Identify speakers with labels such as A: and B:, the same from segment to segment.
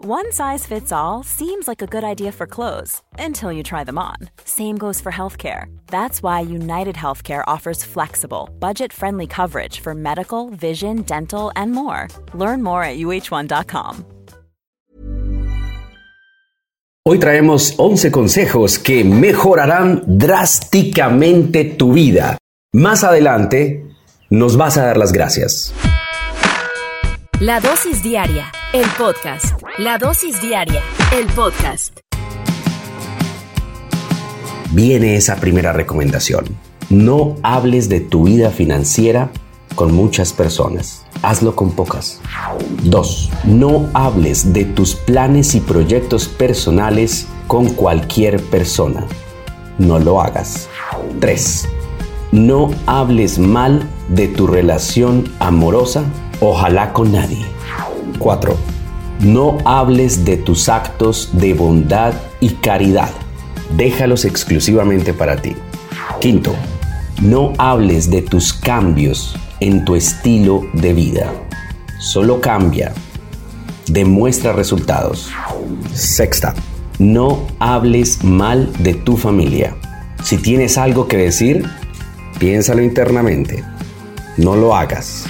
A: One size fits all seems like a good idea for clothes until you try them on. Same goes for healthcare. That's why United Healthcare offers flexible, budget friendly coverage for medical, vision, dental, and more. Learn more at uh1.com.
B: Hoy traemos 11 consejos que mejorarán drásticamente tu vida. Más adelante nos vas a dar las gracias.
C: La dosis diaria, el podcast. La dosis diaria, el podcast.
B: Viene esa primera recomendación. No hables de tu vida financiera con muchas personas. Hazlo con pocas. 2. No hables de tus planes y proyectos personales con cualquier persona. No lo hagas. 3. No hables mal de tu relación amorosa, ojalá con nadie. 4. No hables de tus actos de bondad y caridad. Déjalos exclusivamente para ti. Quinto, no hables de tus cambios en tu estilo de vida. Solo cambia. Demuestra resultados. Sexta, no hables mal de tu familia. Si tienes algo que decir, piénsalo internamente. No lo hagas.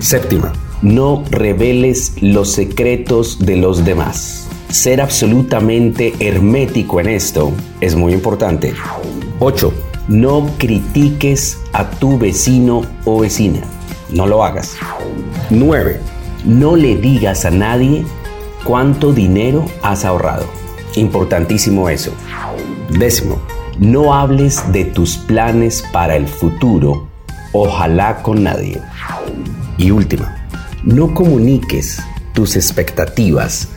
B: Séptima, no reveles los secretos de los demás. Ser absolutamente hermético en esto es muy importante. 8. No critiques a tu vecino o vecina. No lo hagas. 9. No le digas a nadie cuánto dinero has ahorrado. Importantísimo eso. Décimo. No hables de tus planes para el futuro. Ojalá con nadie. Y última. No comuniques tus expectativas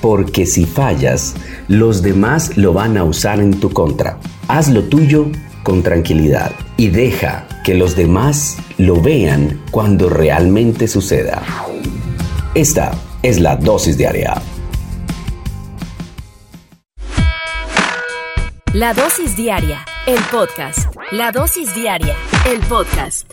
B: porque si fallas, los demás lo van a usar en tu contra. Haz lo tuyo con tranquilidad y deja que los demás lo vean cuando realmente suceda. Esta es la dosis diaria.
C: La dosis diaria, el podcast. La dosis diaria, el podcast.